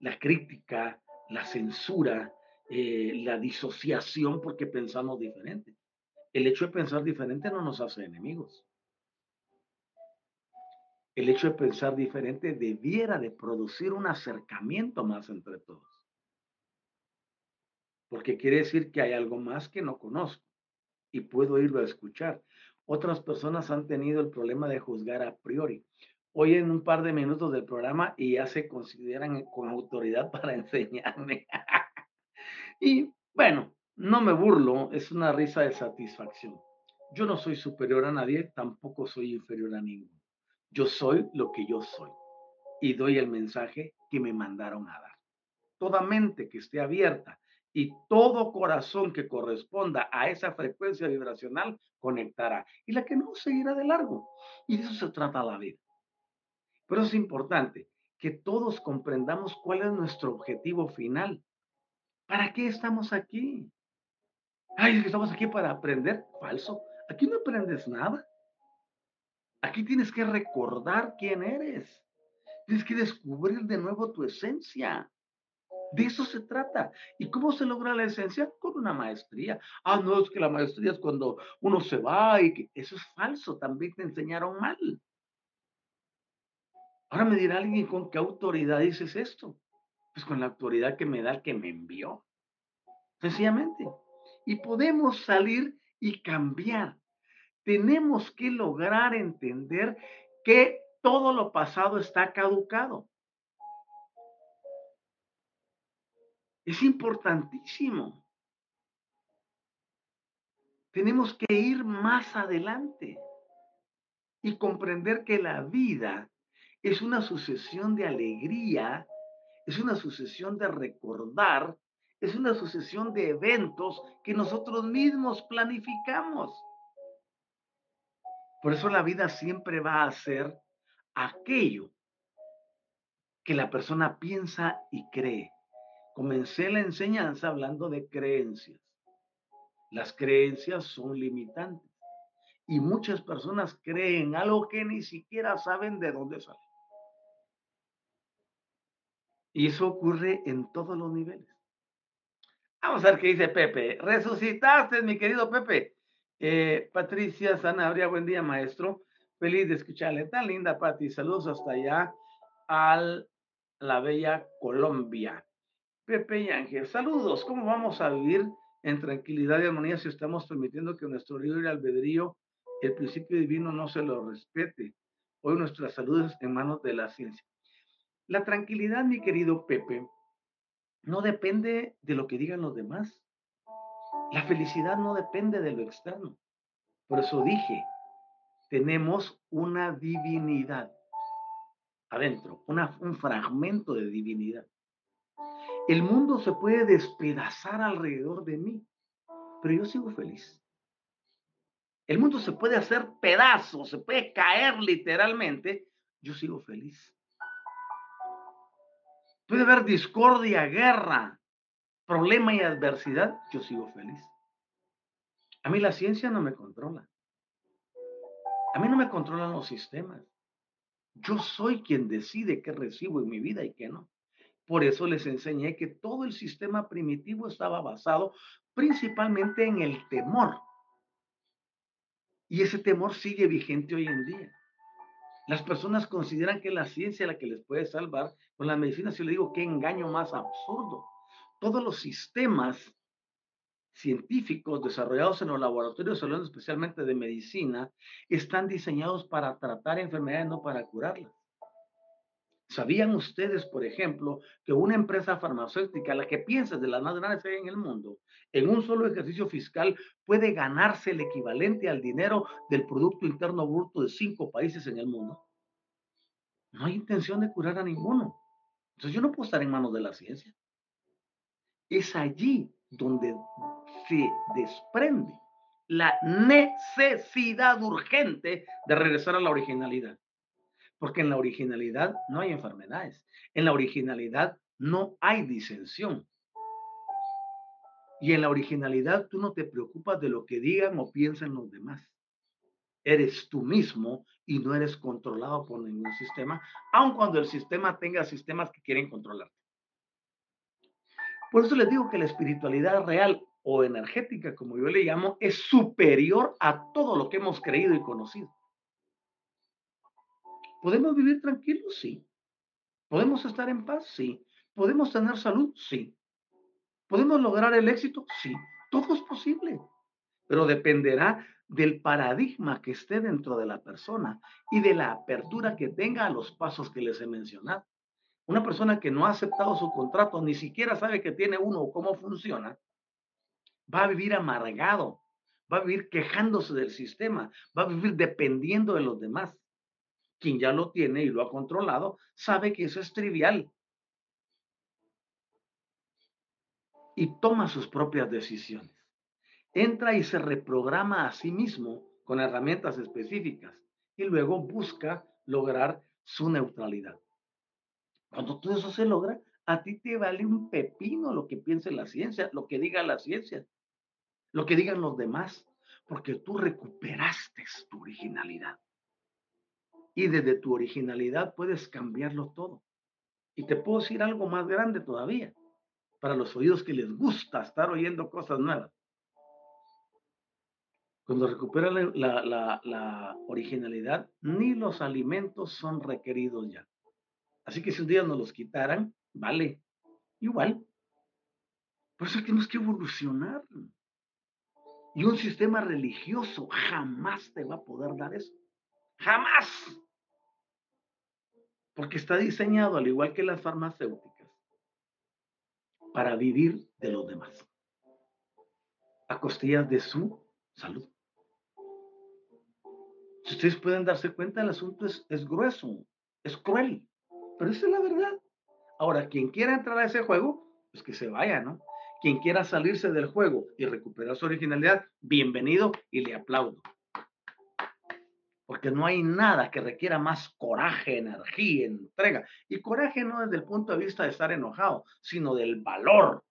La crítica, la censura, eh, la disociación porque pensamos diferente. El hecho de pensar diferente no nos hace enemigos el hecho de pensar diferente debiera de producir un acercamiento más entre todos. Porque quiere decir que hay algo más que no conozco y puedo irlo a escuchar. Otras personas han tenido el problema de juzgar a priori. Hoy en un par de minutos del programa y ya se consideran con autoridad para enseñarme. y bueno, no me burlo, es una risa de satisfacción. Yo no soy superior a nadie, tampoco soy inferior a ninguno. Yo soy lo que yo soy y doy el mensaje que me mandaron a dar. Toda mente que esté abierta y todo corazón que corresponda a esa frecuencia vibracional conectará. Y la que no seguirá de largo. Y de eso se trata la vida. Pero es importante que todos comprendamos cuál es nuestro objetivo final. ¿Para qué estamos aquí? Ay, que estamos aquí para aprender. Falso. Aquí no aprendes nada. Aquí tienes que recordar quién eres. Tienes que descubrir de nuevo tu esencia. De eso se trata. ¿Y cómo se logra la esencia? Con una maestría. Ah, no, es que la maestría es cuando uno se va y que eso es falso. También te enseñaron mal. Ahora me dirá alguien con qué autoridad dices esto. Pues con la autoridad que me da el que me envió. Sencillamente. Y podemos salir y cambiar tenemos que lograr entender que todo lo pasado está caducado. Es importantísimo. Tenemos que ir más adelante y comprender que la vida es una sucesión de alegría, es una sucesión de recordar, es una sucesión de eventos que nosotros mismos planificamos. Por eso la vida siempre va a ser aquello que la persona piensa y cree. Comencé la enseñanza hablando de creencias. Las creencias son limitantes y muchas personas creen algo que ni siquiera saben de dónde sale. Y eso ocurre en todos los niveles. Vamos a ver qué dice Pepe. Resucitaste, mi querido Pepe. Eh, Patricia Sanabria, buen día, maestro. Feliz de escucharle. Tan linda, Pati. Saludos hasta allá a la bella Colombia. Pepe y Ángel, saludos. ¿Cómo vamos a vivir en tranquilidad y armonía si estamos permitiendo que nuestro libre albedrío, el principio divino, no se lo respete? Hoy nuestra salud es en manos de la ciencia. La tranquilidad, mi querido Pepe, no depende de lo que digan los demás. La felicidad no depende de lo externo. Por eso dije, tenemos una divinidad adentro, un fragmento de divinidad. El mundo se puede despedazar alrededor de mí, pero yo sigo feliz. El mundo se puede hacer pedazos, se puede caer literalmente, yo sigo feliz. Puede haber discordia, guerra, problema y adversidad, yo sigo feliz. A mí la ciencia no me controla. A mí no me controlan los sistemas. Yo soy quien decide qué recibo en mi vida y qué no. Por eso les enseñé que todo el sistema primitivo estaba basado principalmente en el temor. Y ese temor sigue vigente hoy en día. Las personas consideran que la ciencia es la que les puede salvar. Con la medicina, si le digo, qué engaño más absurdo. Todos los sistemas científicos desarrollados en los laboratorios, hablando especialmente de medicina, están diseñados para tratar enfermedades, no para curarlas. ¿Sabían ustedes, por ejemplo, que una empresa farmacéutica, la que piensa de las más grandes en el mundo, en un solo ejercicio fiscal puede ganarse el equivalente al dinero del Producto Interno Bruto de cinco países en el mundo? No hay intención de curar a ninguno. Entonces yo no puedo estar en manos de la ciencia. Es allí donde se desprende la necesidad urgente de regresar a la originalidad. Porque en la originalidad no hay enfermedades. En la originalidad no hay disensión. Y en la originalidad tú no te preocupas de lo que digan o piensen los demás. Eres tú mismo y no eres controlado por ningún sistema, aun cuando el sistema tenga sistemas que quieren controlarte. Por eso les digo que la espiritualidad real o energética, como yo le llamo, es superior a todo lo que hemos creído y conocido. ¿Podemos vivir tranquilos? Sí. ¿Podemos estar en paz? Sí. ¿Podemos tener salud? Sí. ¿Podemos lograr el éxito? Sí. Todo es posible, pero dependerá del paradigma que esté dentro de la persona y de la apertura que tenga a los pasos que les he mencionado. Una persona que no ha aceptado su contrato, ni siquiera sabe que tiene uno o cómo funciona, va a vivir amargado, va a vivir quejándose del sistema, va a vivir dependiendo de los demás. Quien ya lo tiene y lo ha controlado, sabe que eso es trivial. Y toma sus propias decisiones. Entra y se reprograma a sí mismo con herramientas específicas y luego busca lograr su neutralidad. Cuando todo eso se logra, a ti te vale un pepino lo que piense la ciencia, lo que diga la ciencia, lo que digan los demás, porque tú recuperaste tu originalidad. Y desde tu originalidad puedes cambiarlo todo. Y te puedo decir algo más grande todavía, para los oídos que les gusta estar oyendo cosas nuevas. Cuando recuperan la, originalidad, ni los alimentos son requeridos ya. Así que si un día nos los quitaran, vale, igual. Por eso tenemos que evolucionar. Y un sistema religioso jamás te va a poder dar eso. Jamás. Porque está diseñado, al igual que las farmacéuticas, para vivir de los demás. A costillas de su salud. Si ustedes pueden darse cuenta, el asunto es, es grueso, es cruel. Pero esa es la verdad. Ahora, quien quiera entrar a ese juego, pues que se vaya, ¿no? Quien quiera salirse del juego y recuperar su originalidad, bienvenido y le aplaudo. Porque no hay nada que requiera más coraje, energía, entrega. Y coraje no desde el punto de vista de estar enojado, sino del valor,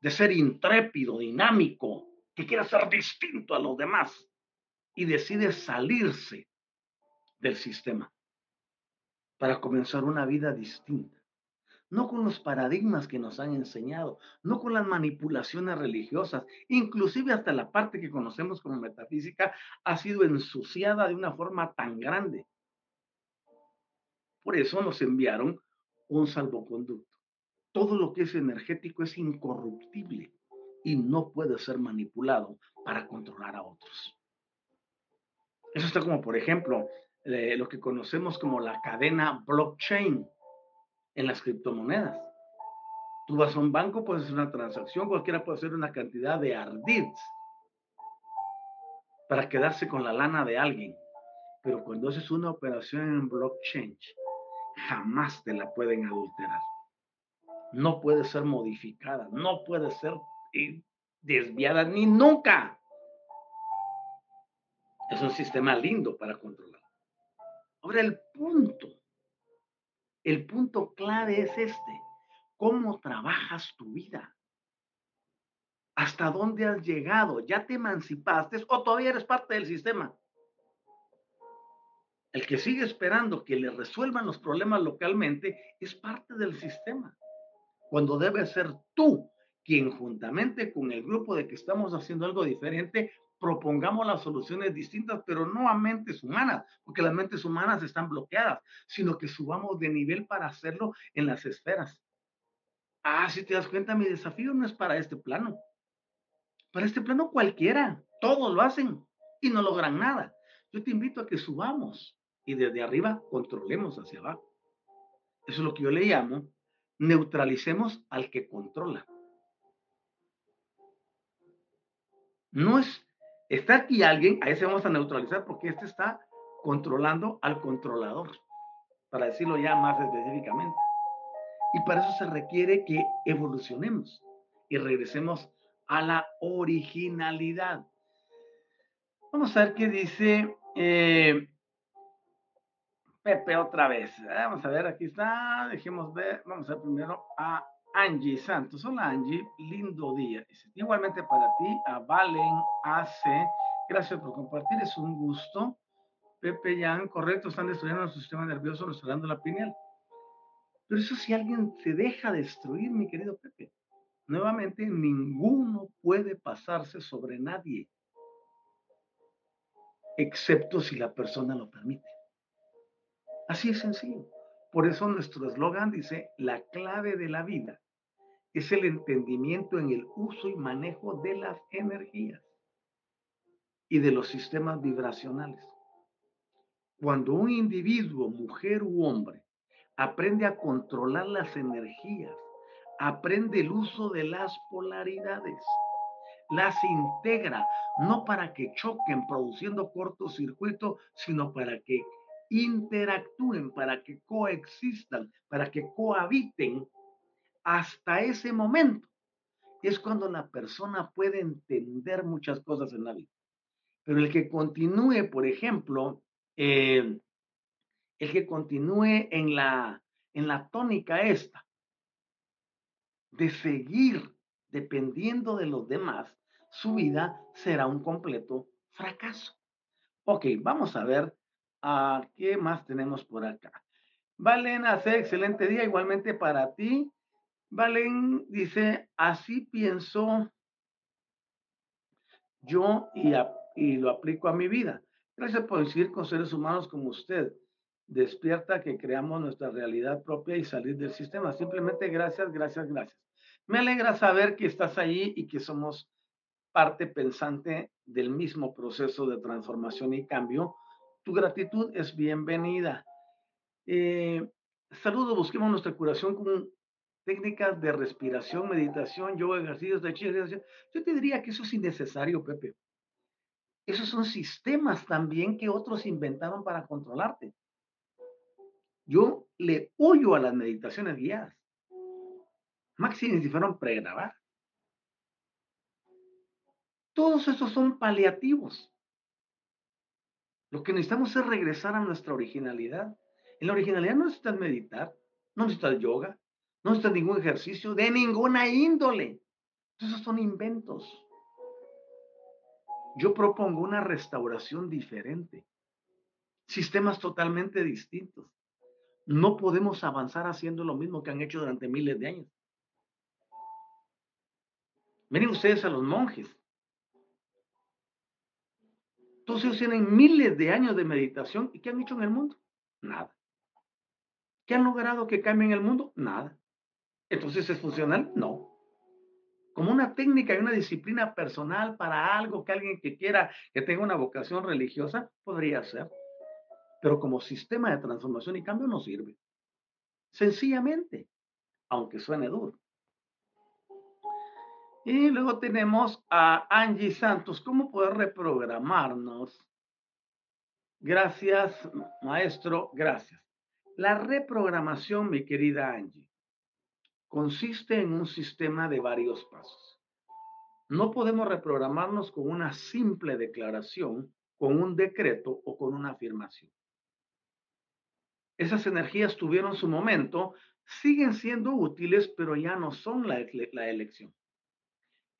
de ser intrépido, dinámico, que quiera ser distinto a los demás y decide salirse del sistema para comenzar una vida distinta, no con los paradigmas que nos han enseñado, no con las manipulaciones religiosas, inclusive hasta la parte que conocemos como metafísica ha sido ensuciada de una forma tan grande. Por eso nos enviaron un salvoconducto. Todo lo que es energético es incorruptible y no puede ser manipulado para controlar a otros. Eso está como, por ejemplo, lo que conocemos como la cadena blockchain en las criptomonedas. Tú vas a un banco, puedes hacer una transacción, cualquiera puede hacer una cantidad de ardits para quedarse con la lana de alguien. Pero cuando haces una operación en blockchain, jamás te la pueden adulterar. No puede ser modificada, no puede ser eh, desviada ni nunca. Es un sistema lindo para controlar. Ahora el punto el punto clave es este. ¿Cómo trabajas tu vida? ¿Hasta dónde has llegado? ¿Ya te emancipaste o todavía eres parte del sistema? El que sigue esperando que le resuelvan los problemas localmente es parte del sistema. Cuando debe ser tú quien juntamente con el grupo de que estamos haciendo algo diferente propongamos las soluciones distintas, pero no a mentes humanas, porque las mentes humanas están bloqueadas, sino que subamos de nivel para hacerlo en las esferas. Ah, si te das cuenta, mi desafío no es para este plano. Para este plano cualquiera, todos lo hacen y no logran nada. Yo te invito a que subamos y desde arriba controlemos hacia abajo. Eso es lo que yo le llamo neutralicemos al que controla. No es Está aquí alguien, a ese vamos a neutralizar porque este está controlando al controlador, para decirlo ya más específicamente. Y para eso se requiere que evolucionemos y regresemos a la originalidad. Vamos a ver qué dice eh, Pepe otra vez. Vamos a ver, aquí está. Dejemos ver. Vamos a ver primero a Angie Santos. Hola Angie, lindo día. Igualmente para ti, a Valen AC. Gracias por compartir, es un gusto. Pepe Yan, correcto, están destruyendo nuestro sistema nervioso, restaurando la pineal. Pero eso si alguien se deja destruir, mi querido Pepe. Nuevamente, ninguno puede pasarse sobre nadie, excepto si la persona lo permite. Así es sencillo. Por eso nuestro eslogan dice, la clave de la vida es el entendimiento en el uso y manejo de las energías y de los sistemas vibracionales. Cuando un individuo, mujer u hombre, aprende a controlar las energías, aprende el uso de las polaridades, las integra, no para que choquen produciendo cortocircuito, sino para que interactúen, para que coexistan, para que cohabiten hasta ese momento es cuando la persona puede entender muchas cosas en la vida. Pero el que continúe, por ejemplo, eh, el que continúe en la, en la tónica esta, de seguir dependiendo de los demás, su vida será un completo fracaso. Ok, vamos a ver ah, qué más tenemos por acá. Valen, hace excelente día igualmente para ti. Valen dice, así pienso yo y, y lo aplico a mi vida. Gracias por coincidir con seres humanos como usted. Despierta que creamos nuestra realidad propia y salir del sistema. Simplemente gracias, gracias, gracias. Me alegra saber que estás ahí y que somos parte pensante del mismo proceso de transformación y cambio. Tu gratitud es bienvenida. Eh, saludo, busquemos nuestra curación con técnicas de respiración, meditación, yoga, ejercicios de chi, yo te diría que eso es innecesario, Pepe. Esos son sistemas también que otros inventaron para controlarte. Yo le huyo a las meditaciones guiadas. Máximo si fueron pregrabar. Todos esos son paliativos. Lo que necesitamos es regresar a nuestra originalidad. En la originalidad no necesitas meditar, no necesitas yoga, no está ningún ejercicio de ninguna índole. Esos son inventos. Yo propongo una restauración diferente. Sistemas totalmente distintos. No podemos avanzar haciendo lo mismo que han hecho durante miles de años. Miren ustedes a los monjes. Entonces ellos tienen miles de años de meditación y ¿qué han hecho en el mundo? Nada. ¿Qué han logrado que cambie el mundo? Nada. Entonces, ¿es funcional? No. Como una técnica y una disciplina personal para algo que alguien que quiera, que tenga una vocación religiosa, podría ser. Pero como sistema de transformación y cambio no sirve. Sencillamente, aunque suene duro. Y luego tenemos a Angie Santos. ¿Cómo poder reprogramarnos? Gracias, maestro, gracias. La reprogramación, mi querida Angie, consiste en un sistema de varios pasos. No podemos reprogramarnos con una simple declaración, con un decreto o con una afirmación. Esas energías tuvieron su momento, siguen siendo útiles, pero ya no son la, la elección.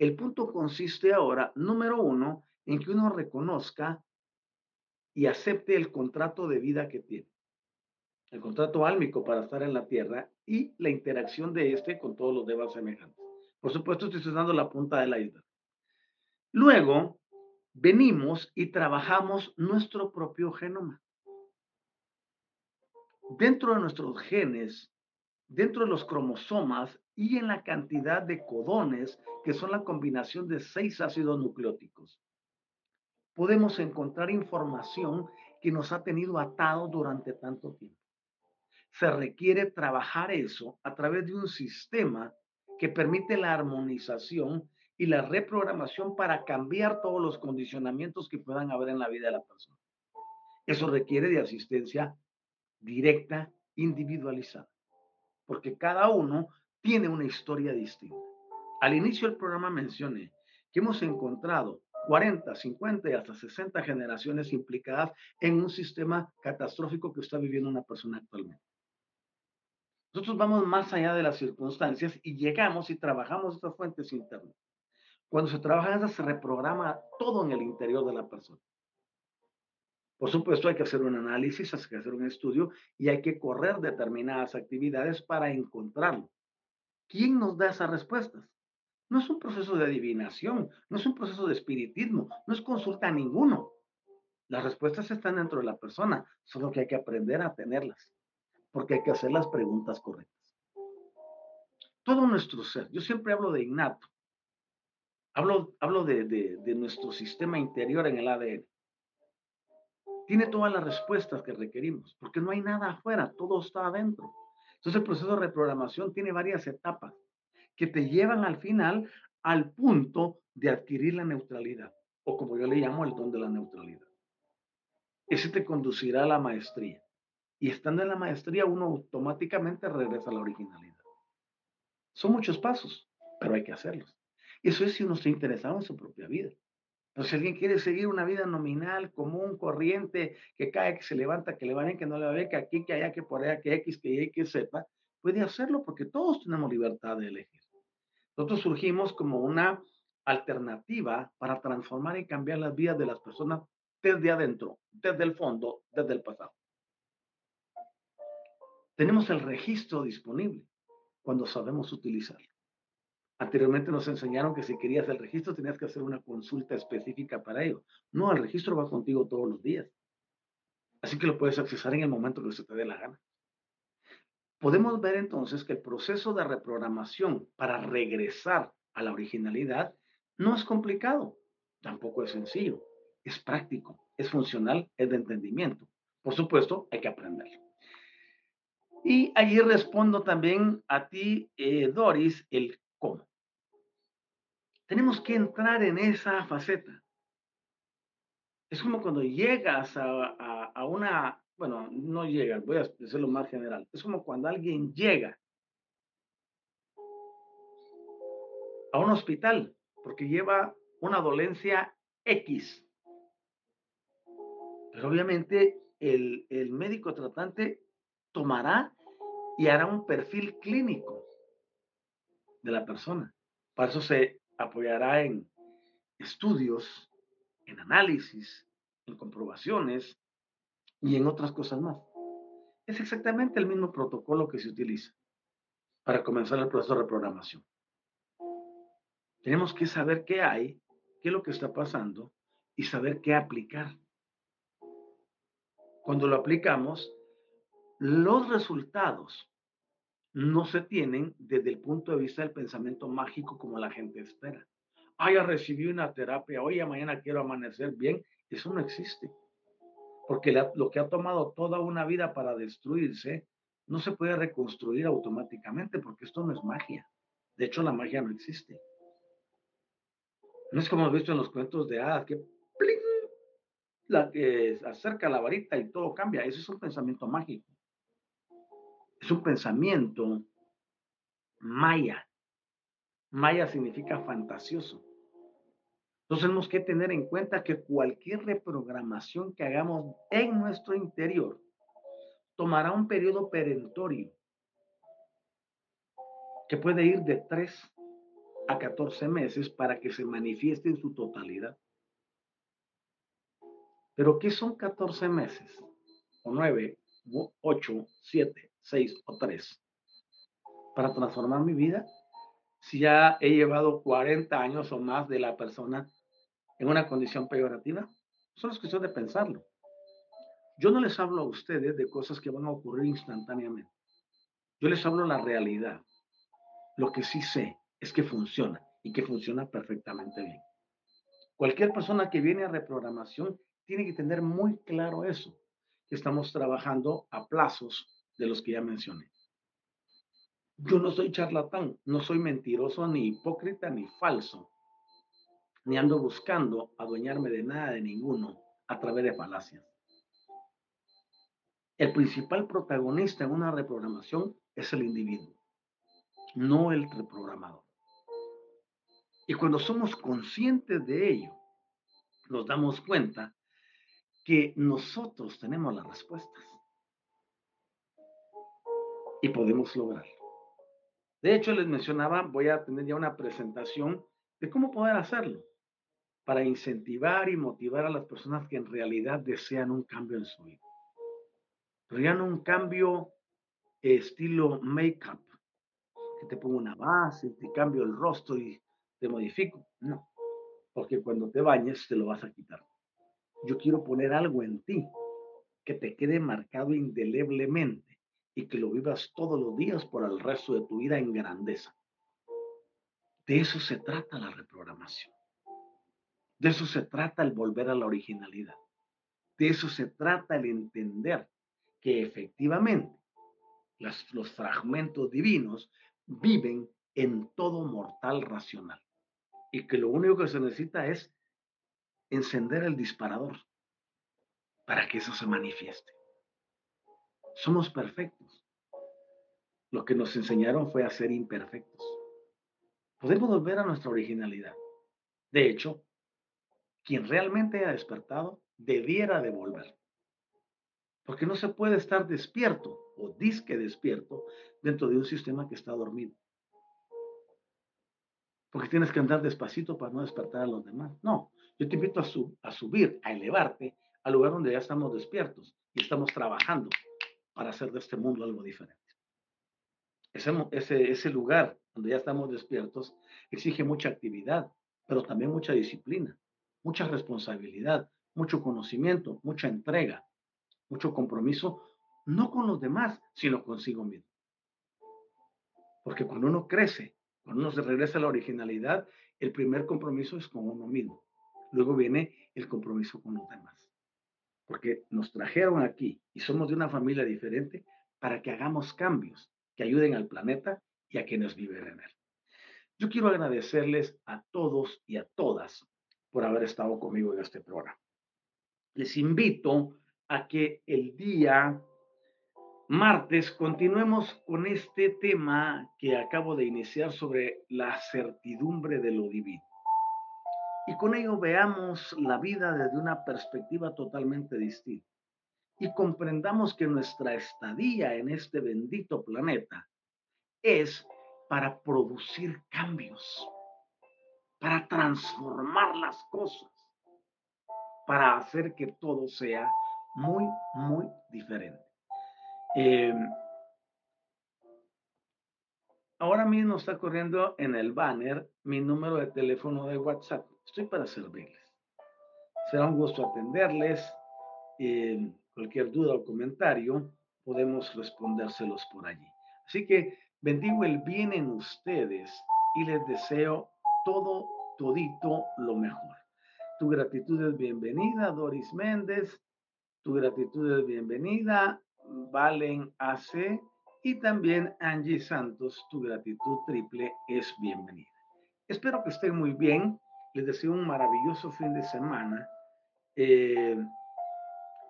El punto consiste ahora, número uno, en que uno reconozca y acepte el contrato de vida que tiene el contrato álmico para estar en la Tierra y la interacción de este con todos los demás semejantes. Por supuesto, estoy dando la punta de la isla. Luego, venimos y trabajamos nuestro propio genoma. Dentro de nuestros genes, dentro de los cromosomas y en la cantidad de codones, que son la combinación de seis ácidos nucleóticos, podemos encontrar información que nos ha tenido atado durante tanto tiempo se requiere trabajar eso a través de un sistema que permite la armonización y la reprogramación para cambiar todos los condicionamientos que puedan haber en la vida de la persona. Eso requiere de asistencia directa, individualizada, porque cada uno tiene una historia distinta. Al inicio del programa mencioné que hemos encontrado 40, 50 y hasta 60 generaciones implicadas en un sistema catastrófico que está viviendo una persona actualmente. Nosotros vamos más allá de las circunstancias y llegamos y trabajamos estas fuentes internas. Cuando se trabaja en se reprograma todo en el interior de la persona. Por supuesto, hay que hacer un análisis, hay que hacer un estudio y hay que correr determinadas actividades para encontrarlo. ¿Quién nos da esas respuestas? No es un proceso de adivinación, no es un proceso de espiritismo, no es consulta a ninguno. Las respuestas están dentro de la persona, solo que hay que aprender a tenerlas porque hay que hacer las preguntas correctas. Todo nuestro ser, yo siempre hablo de innato, hablo, hablo de, de nuestro sistema interior en el ADN. Tiene todas las respuestas que requerimos, porque no hay nada afuera, todo está adentro. Entonces el proceso de reprogramación tiene varias etapas que te llevan al final al punto de adquirir la neutralidad, o como yo le llamo el don de la neutralidad. Ese te conducirá a la maestría. Y estando en la maestría, uno automáticamente regresa a la originalidad. Son muchos pasos, pero hay que hacerlos. Eso es si uno está interesado en su propia vida. Pero si alguien quiere seguir una vida nominal, común, corriente, que cae, que se levanta, que le va bien, que no le va que aquí, que allá, que por allá, que X, que Y, que Z, puede hacerlo porque todos tenemos libertad de elegir. Nosotros surgimos como una alternativa para transformar y cambiar las vidas de las personas desde adentro, desde el fondo, desde el pasado. Tenemos el registro disponible cuando sabemos utilizarlo. Anteriormente nos enseñaron que si querías el registro tenías que hacer una consulta específica para ello. No, el registro va contigo todos los días. Así que lo puedes accesar en el momento que se te dé la gana. Podemos ver entonces que el proceso de reprogramación para regresar a la originalidad no es complicado, tampoco es sencillo, es práctico, es funcional, es de entendimiento. Por supuesto, hay que aprenderlo. Y allí respondo también a ti, eh, Doris, el cómo. Tenemos que entrar en esa faceta. Es como cuando llegas a, a una, bueno, no llegas, voy a decirlo más general. Es como cuando alguien llega a un hospital porque lleva una dolencia X. Pero obviamente el, el médico tratante tomará y hará un perfil clínico de la persona. Para eso se apoyará en estudios, en análisis, en comprobaciones y en otras cosas más. Es exactamente el mismo protocolo que se utiliza para comenzar el proceso de reprogramación. Tenemos que saber qué hay, qué es lo que está pasando y saber qué aplicar. Cuando lo aplicamos, los resultados no se tienen desde el punto de vista del pensamiento mágico como la gente espera. Ay, recibí una terapia, oye, mañana quiero amanecer bien. Eso no existe. Porque lo que ha tomado toda una vida para destruirse no se puede reconstruir automáticamente porque esto no es magia. De hecho, la magia no existe. No es como hemos visto en los cuentos de hadas, que la que acerca la varita y todo cambia. Eso es un pensamiento mágico. Es un pensamiento maya. Maya significa fantasioso. Entonces tenemos que tener en cuenta que cualquier reprogramación que hagamos en nuestro interior tomará un periodo perentorio que puede ir de 3 a 14 meses para que se manifieste en su totalidad. Pero ¿qué son 14 meses? O 9, 8, 7, 6 o 3. Para transformar mi vida, si ya he llevado 40 años o más de la persona en una condición peyorativa, solo es cuestión de pensarlo. Yo no les hablo a ustedes de cosas que van a ocurrir instantáneamente. Yo les hablo la realidad. Lo que sí sé es que funciona y que funciona perfectamente bien. Cualquier persona que viene a reprogramación tiene que tener muy claro eso, que estamos trabajando a plazos de los que ya mencioné. Yo no soy charlatán, no soy mentiroso, ni hipócrita, ni falso, ni ando buscando adueñarme de nada, de ninguno, a través de falacias. El principal protagonista en una reprogramación es el individuo, no el reprogramador. Y cuando somos conscientes de ello, nos damos cuenta que nosotros tenemos las respuestas y podemos lograrlo. De hecho, les mencionaba, voy a tener ya una presentación de cómo poder hacerlo para incentivar y motivar a las personas que en realidad desean un cambio en su vida. Pero no un cambio estilo make-up, que te pongo una base, te cambio el rostro y te modifico. No, porque cuando te bañes te lo vas a quitar. Yo quiero poner algo en ti que te quede marcado indeleblemente y que lo vivas todos los días por el resto de tu vida en grandeza. De eso se trata la reprogramación. De eso se trata el volver a la originalidad. De eso se trata el entender que efectivamente los fragmentos divinos viven en todo mortal racional y que lo único que se necesita es encender el disparador para que eso se manifieste. Somos perfectos. Lo que nos enseñaron fue a ser imperfectos. Podemos volver a nuestra originalidad. De hecho, quien realmente ha despertado debiera de volver. Porque no se puede estar despierto o disque despierto dentro de un sistema que está dormido. Porque tienes que andar despacito para no despertar a los demás. No, yo te invito a, a subir, a elevarte al lugar donde ya estamos despiertos y estamos trabajando para hacer de este mundo algo diferente. Ese, ese, lugar donde ya estamos despiertos exige mucha actividad, pero también mucha disciplina, mucha responsabilidad, mucho conocimiento, mucha entrega, mucho compromiso, no con los demás, sino consigo mismo. Porque cuando uno crece, cuando uno se regresa a la originalidad, el primer compromiso es con uno mismo. Luego viene el compromiso con los demás porque nos trajeron aquí y somos de una familia diferente para que hagamos cambios que ayuden al planeta y a quienes viven en él. Yo quiero agradecerles a todos y a todas por haber estado conmigo en este programa. Les invito a que el día martes continuemos con este tema que acabo de iniciar sobre la certidumbre de lo divino y con ello veamos la vida desde una perspectiva totalmente distinta y comprendamos que nuestra estadía en este bendito planeta es para producir cambios, para transformar las cosas, para hacer que todo sea muy, muy diferente. Eh, ahora mismo está corriendo en el banner mi número de teléfono de WhatsApp. Estoy para servirles. Será un gusto atenderles. Eh, cualquier duda o comentario, podemos respondérselos por allí. Así que bendigo el bien en ustedes y les deseo todo, todito lo mejor. Tu gratitud es bienvenida, Doris Méndez. Tu gratitud es bienvenida, Valen AC. Y también Angie Santos, tu gratitud triple es bienvenida. Espero que estén muy bien. Les deseo un maravilloso fin de semana. Eh,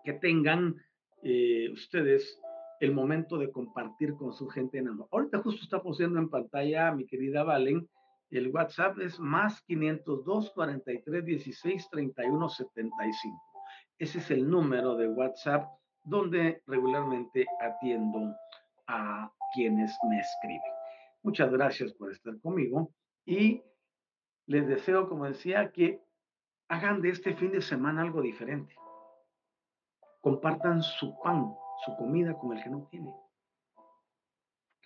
que tengan eh, ustedes el momento de compartir con su gente en amor. Ahorita justo está poniendo en pantalla mi querida Valen. El WhatsApp es más 502 43 16 31 75. Ese es el número de WhatsApp donde regularmente atiendo a quienes me escriben. Muchas gracias por estar conmigo y les deseo, como decía, que hagan de este fin de semana algo diferente. Compartan su pan, su comida con el que no tiene.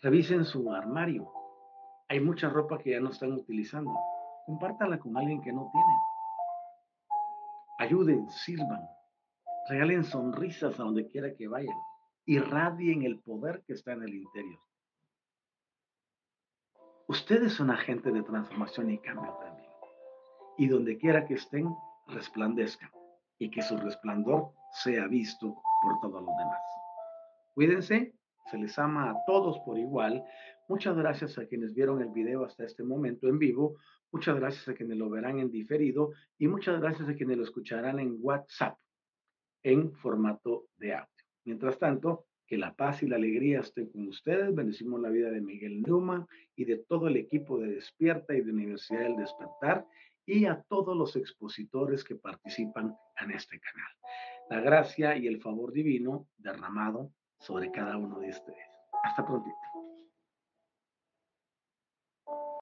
Revisen su armario. Hay mucha ropa que ya no están utilizando. Compártala con alguien que no tiene. Ayuden, sirvan. Regalen sonrisas a donde quiera que vayan. Irradien el poder que está en el interior. Ustedes son agentes de transformación y cambio también. Y donde quiera que estén, resplandezcan y que su resplandor sea visto por todos los demás. Cuídense, se les ama a todos por igual. Muchas gracias a quienes vieron el video hasta este momento en vivo. Muchas gracias a quienes lo verán en diferido y muchas gracias a quienes lo escucharán en WhatsApp en formato de audio. Mientras tanto, que la paz y la alegría estén con ustedes. Bendecimos la vida de Miguel Newman y de todo el equipo de Despierta y de Universidad del Despertar y a todos los expositores que participan en este canal. La gracia y el favor divino derramado sobre cada uno de ustedes. Hasta pronto.